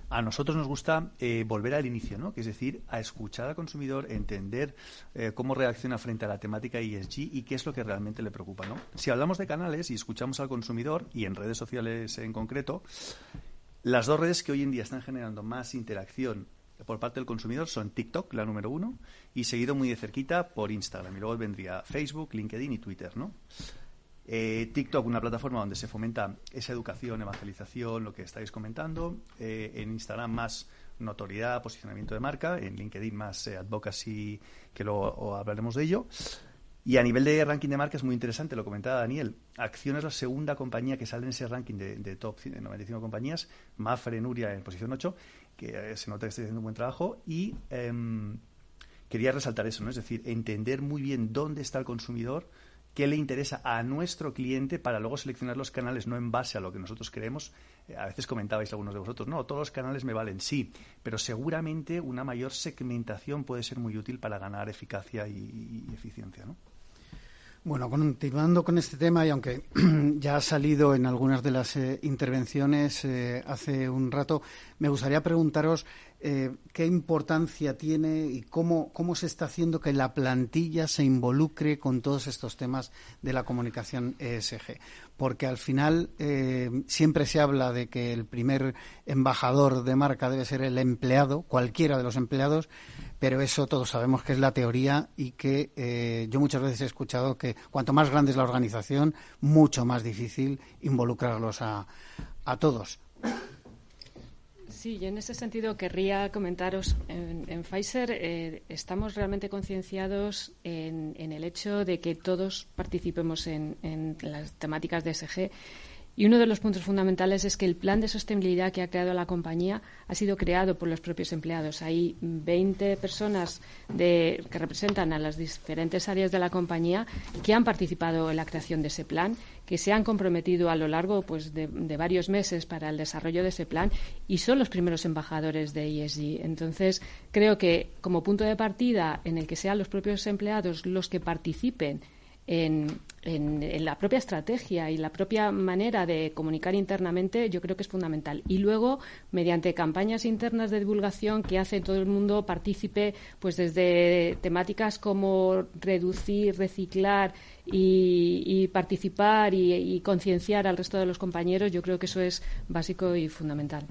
A nosotros nos gusta eh, volver al inicio, ¿no? que es decir, a escuchar al consumidor, entender eh, cómo reacciona frente a la temática ESG y qué es lo que realmente le preocupa. ¿no? Si hablamos de canales y escuchamos al consumidor, y en redes sociales en concreto, las dos redes que hoy en día están generando más interacción por parte del consumidor son TikTok, la número uno, y seguido muy de cerquita por Instagram. Y luego vendría Facebook, LinkedIn y Twitter, ¿no? Eh, TikTok, una plataforma donde se fomenta esa educación, evangelización, lo que estáis comentando. Eh, en Instagram más notoriedad, posicionamiento de marca. En LinkedIn más eh, advocacy, que luego hablaremos de ello. Y a nivel de ranking de marcas, muy interesante, lo comentaba Daniel. Acción es la segunda compañía que sale en ese ranking de, top 95 compañías. Mafre, Nuria en posición 8, que se nota que está haciendo un buen trabajo. Y em, quería resaltar eso, ¿no? Es decir, entender muy bien dónde está el consumidor, qué le interesa a nuestro cliente para luego seleccionar los canales no en base a lo que nosotros creemos. Eh, a veces comentabais algunos de vosotros, no, todos los canales me valen, sí, pero seguramente una mayor segmentación puede ser muy útil para ganar eficacia y, y eficiencia, ¿no? Bueno, continuando con este tema, y aunque ya ha salido en algunas de las eh, intervenciones eh, hace un rato, me gustaría preguntaros eh, qué importancia tiene y cómo, cómo se está haciendo que la plantilla se involucre con todos estos temas de la comunicación ESG. Porque al final siempre se habla de que el primer embajador de marca debe ser el empleado, cualquiera de los empleados, pero eso todos sabemos que es la teoría y que eh, yo muchas veces he escuchado que cuanto más grande es la organización, mucho más difícil involucrarlos a, a todos. Sí, yo en ese sentido querría comentaros, en, Pfizer eh, estamos realmente concienciados en, el hecho de que todos participemos en, en las temáticas de SG y uno de los puntos fundamentales es que el plan de sostenibilidad que ha creado la compañía ha sido creado por los propios empleados. Hay 20 personas que representan a las diferentes áreas de la compañía que han participado en la creación de ese plan, que se han comprometido a lo largo pues, de, varios meses para el desarrollo de ese plan y son los primeros embajadores de ESG. Entonces, creo que como punto de partida en el que sean los propios empleados los que participen en, la propia estrategia y la propia manera de comunicar internamente, yo creo que es fundamental. Y luego, mediante campañas internas de divulgación que hace todo el mundo partícipe, pues desde temáticas como reducir, reciclar y, participar y, concienciar al resto de los compañeros, yo creo que eso es básico y fundamental.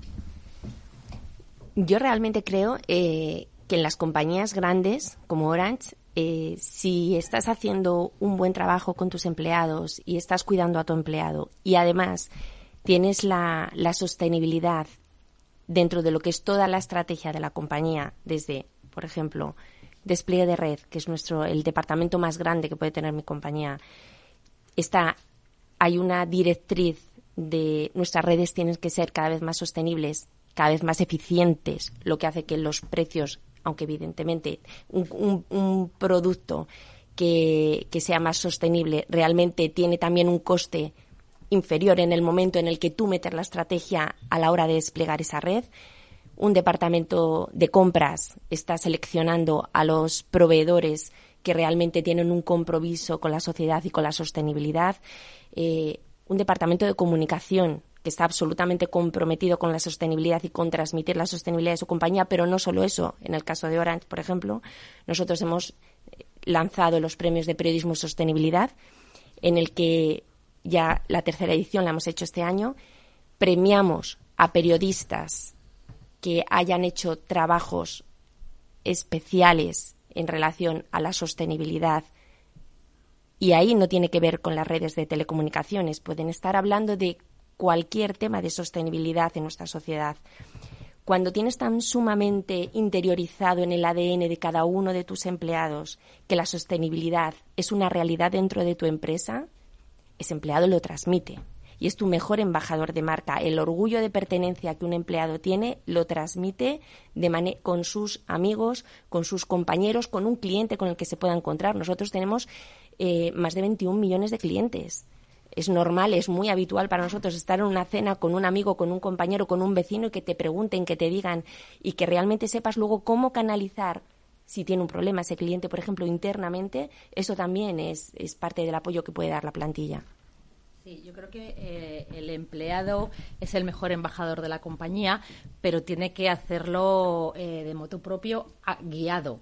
Yo realmente creo eh, que en las compañías grandes como Orange eh, si estás haciendo un buen trabajo con tus empleados y estás cuidando a tu empleado y además tienes la, sostenibilidad dentro de lo que es toda la estrategia de la compañía, desde, por ejemplo, despliegue de red, que es nuestro el departamento más grande que puede tener mi compañía, está hay una directriz de nuestras redes tienen que ser cada vez más sostenibles, cada vez más eficientes, lo que hace que los precios aunque evidentemente un, producto que, sea más sostenible realmente tiene también un coste inferior en el momento en el que tú metes la estrategia a la hora de desplegar esa red. Un departamento de compras está seleccionando a los proveedores que realmente tienen un compromiso con la sociedad y con la sostenibilidad. Eh, un departamento de comunicación que está absolutamente comprometido con la sostenibilidad y con transmitir la sostenibilidad de su compañía, pero no solo eso. En el caso de Orange, por ejemplo, nosotros hemos eh, lanzado los premios de periodismo y sostenibilidad, en el que ya la tercera edición la hemos hecho este año. Premiamos a periodistas que hayan hecho trabajos especiales en relación a la sostenibilidad y ahí no tiene que ver con las redes de telecomunicaciones. Pueden estar hablando de cualquier tema de sostenibilidad en nuestra sociedad. Cuando tienes tan sumamente interiorizado en el ADN de cada uno de tus empleados que la sostenibilidad es una realidad dentro de tu empresa, ese empleado lo transmite y es tu mejor embajador de marca. El orgullo de pertenencia que un empleado tiene lo transmite con sus amigos, con sus compañeros, con un cliente con el que se pueda encontrar. Nosotros tenemos eh, más de 21 millones de clientes es normal, es muy habitual para nosotros estar en una cena con un amigo, con un compañero, con un vecino y que te pregunten, que te digan y que realmente sepas luego cómo canalizar si tiene un problema ese cliente, por ejemplo, internamente, eso también es, es parte del apoyo que puede dar la plantilla. Sí, yo creo que eh, el empleado es el mejor embajador de la compañía, pero tiene que hacerlo eh, de moto propio, guiado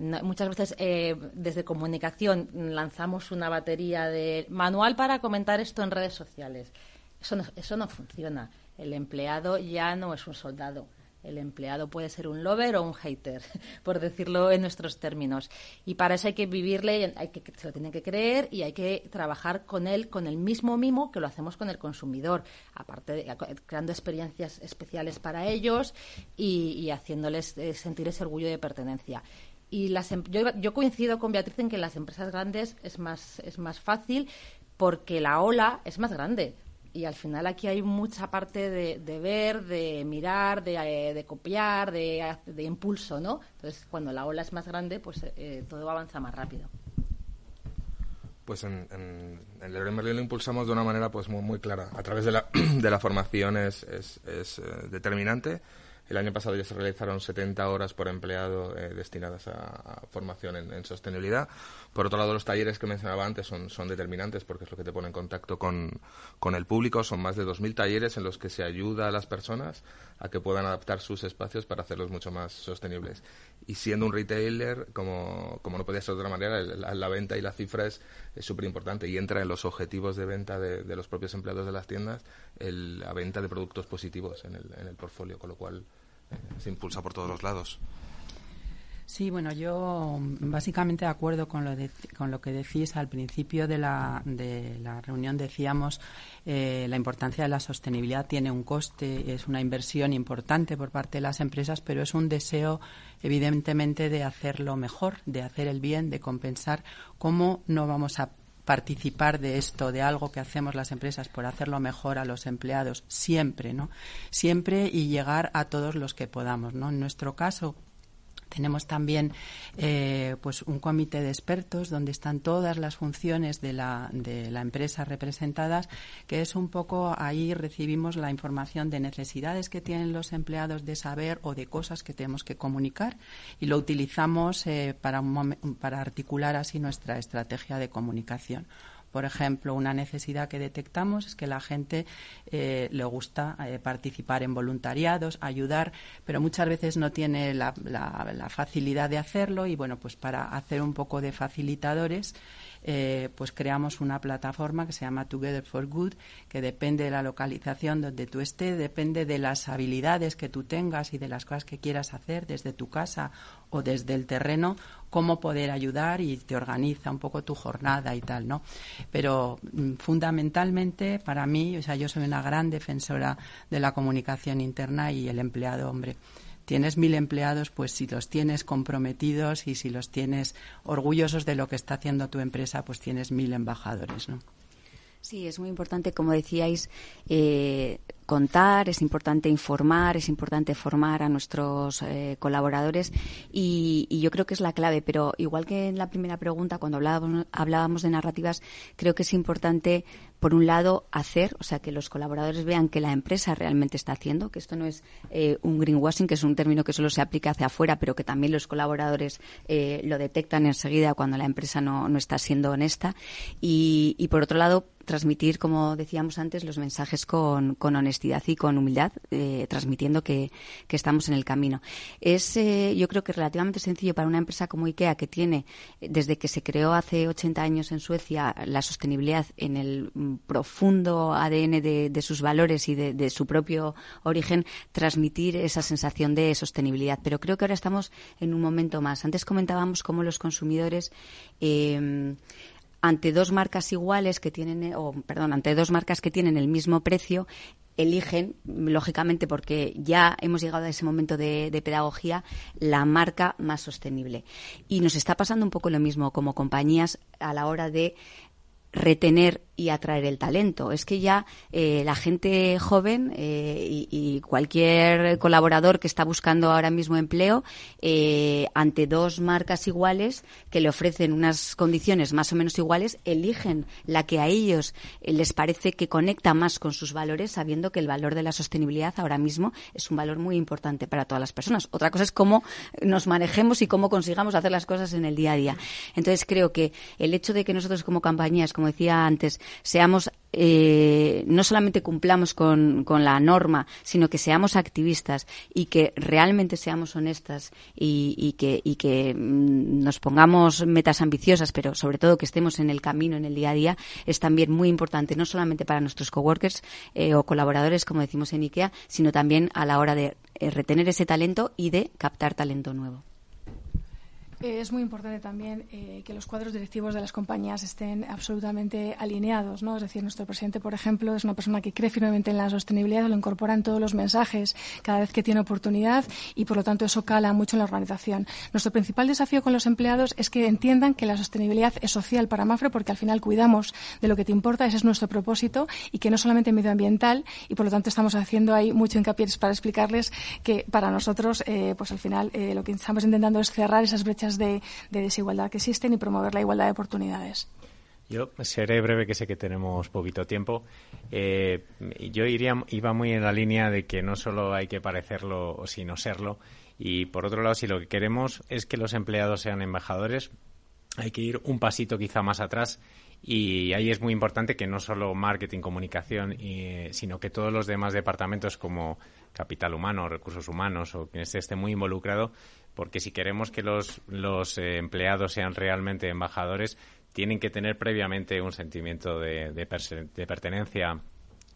muchas veces eh, desde comunicación lanzamos una batería de manual para comentar esto en redes sociales. Eso no, eso no funciona. El empleado ya no es un soldado. El empleado puede ser un lover o un hater, por decirlo en nuestros términos. Y para eso hay que vivirle, hay que, se lo tiene que creer y hay que trabajar con él con el mismo mimo que lo hacemos con el consumidor, aparte de, creando experiencias especiales para ellos y, haciéndoles eh, sentir ese orgullo de pertenencia. Y las, em, yo, yo, coincido con Beatriz en que las empresas grandes es más, es más fácil porque la ola es más grande. Y al final aquí hay mucha parte de, de ver, de mirar, de, eh, de copiar, de, de, impulso, ¿no? Entonces, cuando la ola es más grande, pues eh, todo avanza más rápido. Pues en, en, en Leroy lo impulsamos de una manera pues muy, muy clara. A través de la, de la formación es, es, es eh, determinante el año pasado ya se realizaron 70 horas por empleado eh, destinadas a, formación en, sostenibilidad. Por otro lado, los talleres que mencionaba antes son, determinantes porque es lo que te pone en contacto con, el público. Son más de 2.000 talleres en los que se ayuda a las personas a que puedan adaptar sus espacios para hacerlos mucho más sostenibles. Y siendo un retailer, como, no podía ser de otra manera, la, venta y la cifra es súper importante y entra en los objetivos de venta de, los propios empleados de las tiendas la venta de productos positivos en el, en el portfolio, con lo cual se impulsa por todos los lados. Sí, bueno, yo básicamente de acuerdo con lo, con lo que decís al principio de la, de la reunión. Decíamos eh, la importancia de la sostenibilidad tiene un coste, es una inversión importante por parte de las empresas, pero es un deseo evidentemente de hacerlo mejor, de hacer el bien, de compensar. ¿Cómo no vamos a participar de esto, de algo que hacemos las empresas por hacerlo mejor a los empleados, siempre, ¿no? Siempre y llegar a todos los que podamos, ¿no? En nuestro caso, tenemos también eh, pues un comité de expertos donde están todas las funciones de la, de la empresa representadas, que es un poco ahí recibimos la información de necesidades que tienen los empleados de saber o de cosas que tenemos que comunicar y lo utilizamos eh, para, para articular así nuestra estrategia de comunicación. Por ejemplo, una necesidad que detectamos es que la gente eh, le gusta eh, participar en voluntariados, ayudar, pero muchas veces no tiene la, la, facilidad de hacerlo y, bueno, pues para hacer un poco de facilitadores, eh, pues creamos una plataforma que se llama Together for Good, que depende de la localización donde tú estés, depende de las habilidades que tú tengas y de las cosas que quieras hacer desde tu casa o desde el terreno, cómo poder ayudar y te organiza un poco tu jornada y tal, ¿no? Pero mm, fundamentalmente para mí, o sea, yo soy una gran defensora de la comunicación interna y el empleado, hombre tienes mil empleados, pues si los tienes comprometidos y si los tienes orgullosos de lo que está haciendo tu empresa, pues tienes mil embajadores, ¿no? Sí, es muy importante, como decíais, eh, contar, es importante informar, es importante formar a nuestros eh, colaboradores y, yo creo que es la clave. Pero igual que en la primera pregunta, cuando hablábamos, hablábamos de narrativas, creo que es importante por un lado, hacer, o sea, que los colaboradores vean que la empresa realmente está haciendo, que esto no es eh, un greenwashing, que es un término que solo se aplica hacia afuera, pero que también los colaboradores eh, lo detectan enseguida cuando la empresa no, no está siendo honesta. Y, y, por otro lado, transmitir, como decíamos antes, los mensajes con, con honestidad y con humildad, eh, transmitiendo que, que, estamos en el camino. Es, yo creo que relativamente sencillo para una empresa como IKEA, que tiene, desde que se creó hace 80 años en Suecia, la sostenibilidad en el profundo ADN de, sus valores y de, su propio origen, transmitir esa sensación de sostenibilidad. Pero creo que ahora estamos en un momento más. Antes comentábamos cómo los consumidores eh, ante dos marcas iguales que tienen, o perdón, ante dos marcas que tienen el mismo precio, eligen, lógicamente, porque ya hemos llegado a ese momento de, de, pedagogía, la marca más sostenible. Y nos está pasando un poco lo mismo como compañías a la hora de retener y atraer el talento. Es que ya eh, la gente joven eh, y, cualquier colaborador que está buscando ahora mismo empleo eh, ante dos marcas iguales que le ofrecen unas condiciones más o menos iguales, eligen la que a ellos les parece que conecta más con sus valores, sabiendo que el valor de la sostenibilidad ahora mismo es un valor muy importante para todas las personas. Otra cosa es cómo nos manejemos y cómo consigamos hacer las cosas en el día a día. Entonces creo que el hecho de que nosotros como compañías, como decía antes, seamos eh, no solamente cumplamos con, la norma, sino que seamos activistas y que realmente seamos honestas y, que, y que mm, nos pongamos metas ambiciosas, pero sobre todo que estemos en el camino, en el día a día, es también muy importante, no solamente para nuestros coworkers eh, o colaboradores, como decimos en IKEA, sino también a la hora de eh, retener ese talento y de captar talento nuevo. Eh, es muy importante también eh, que los cuadros directivos de las compañías estén absolutamente alineados, ¿no? Es decir, nuestro presidente, por ejemplo, es una persona que cree firmemente en la sostenibilidad, lo incorpora en todos los mensajes cada vez que tiene oportunidad y, por lo tanto, eso cala mucho en la organización. Nuestro principal desafío con los empleados es que entiendan que la sostenibilidad es social para Mafre porque al final cuidamos de lo que te importa, ese es nuestro propósito y que no solamente medioambiental y, por lo tanto, estamos haciendo ahí mucho hincapié para explicarles que para nosotros, eh, pues al final, lo que estamos intentando es cerrar esas brechas de, desigualdad que existen y promover la igualdad de oportunidades. Yo seré breve, que sé que tenemos poquito tiempo. Eh, yo iría, iba muy en la línea de que no solo hay que parecerlo, sino serlo. Y por otro lado, si lo que queremos es que los empleados sean embajadores, hay que ir un pasito quizá más atrás y ahí es muy importante que no solo marketing, comunicación, sino que todos los demás departamentos como capital humano, recursos humanos o quien esté muy involucrado porque si queremos que los, eh, empleados sean realmente embajadores, tienen que tener previamente un sentimiento de, de, pertenencia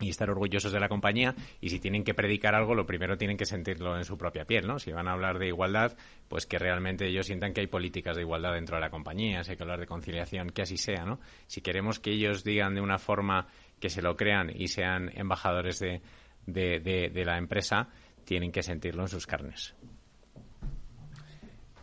y estar orgullosos de la compañía y si tienen que predicar algo lo primero tienen que sentirlo en su propia piel no si van a hablar de igualdad pues que realmente ellos sientan que hay políticas de igualdad dentro de la compañía si hay que hablar de conciliación que así sea no si queremos que ellos digan de una forma que se lo crean y sean embajadores de la empresa tienen que sentirlo en sus carnes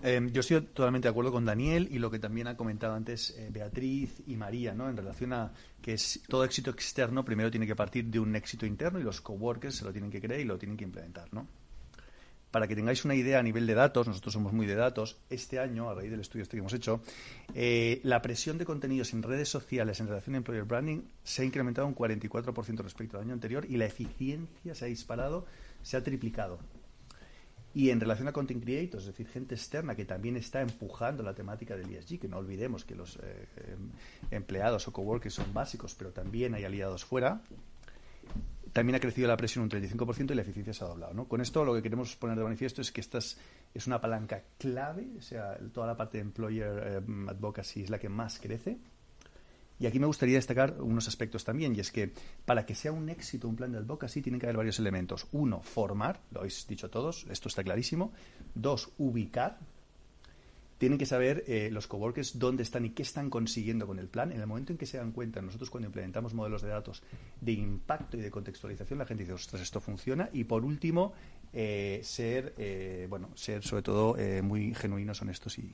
Em, yo estoy totalmente de acuerdo con Daniel y lo que también ha comentado antes eh, Beatriz y María, ¿no? En relación a que es, todo éxito externo primero tiene que partir de un éxito interno y los coworkers se lo tienen que creer y lo tienen que implementar, ¿no? Para que tengáis una idea a nivel de datos, nosotros somos muy de datos, este año, a raíz del estudio este que hemos hecho, eh, la presión de contenidos en redes sociales en relación a employer branding se ha incrementado un 44% respecto al año anterior y la eficiencia se ha disparado, se ha triplicado. Y en relación a content creators, es decir, gente externa que también está empujando la temática del ESG, que no olvidemos que los eh, em, empleados o coworkers son básicos, pero también hay aliados fuera, también ha crecido la presión un 35% y la eficiencia se ha doblado. ¿no? Con esto lo que queremos poner de manifiesto es que esta es, una palanca clave, o sea, toda la parte de employer em, advocacy es la que más crece y aquí me gustaría destacar unos aspectos también, y es que para que sea un éxito un plan de advocacy tienen que haber varios elementos. Uno, formar, lo habéis dicho todos, esto está clarísimo. Dos, ubicar. Tienen que saber eh, los coworkers dónde están y qué están consiguiendo con el plan. En el momento en que se dan cuenta, nosotros cuando implementamos modelos de datos de impacto y de contextualización, la gente dice, ostras, esto funciona. Y por último, eh, ser, eh, bueno, ser sobre todo muy genuinos, honestos y,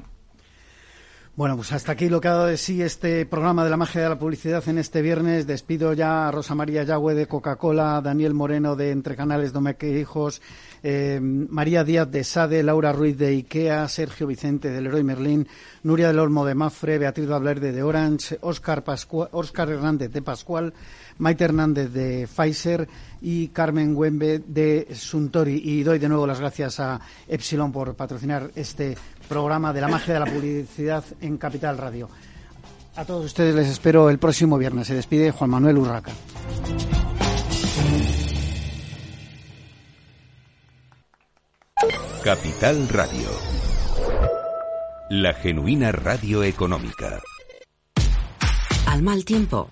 bueno, pues hasta aquí lo que ha dado de sí este programa de la magia de la publicidad en este viernes. Despido ya a Rosa María Yagüe de Coca-Cola, Daniel Moreno de Entre Canales Domeque Hijos, eh, María Díaz de Sade, Laura Ruiz de Ikea, Sergio Vicente del Leroy Merlín, Nuria del Olmo de Mafre, Beatriz Valverde de Orange, Óscar, Oscar Hernández de Pascual, Maite Hernández de Pfizer y Carmen Güembe de Suntori. Y doy de nuevo las gracias a Epsilon por patrocinar este programa de la magia de la publicidad en Capital Radio. A todos ustedes les espero el próximo viernes. Se despide Juan Manuel Urraca. Capital Radio. La genuina radio económica. Al mal tiempo,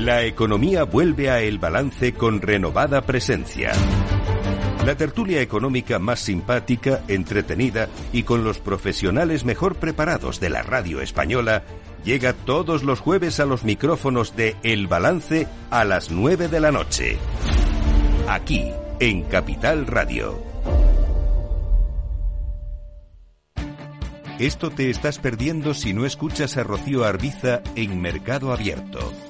La economía vuelve a El Balance con renovada presencia. La tertulia económica más simpática, entretenida y con los profesionales mejor preparados de la radio española llega todos los jueves a los micrófonos de El Balance a las 9 de la noche. Aquí, en Capital Radio. Esto te estás perdiendo si no escuchas a Rocío Arbiza en Mercado Abierto.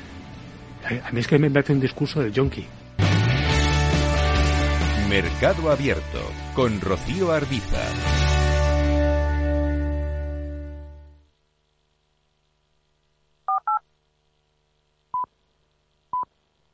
A mí es que me parece un discurso de junkie. Mercado Abierto con Rocío Arbiza.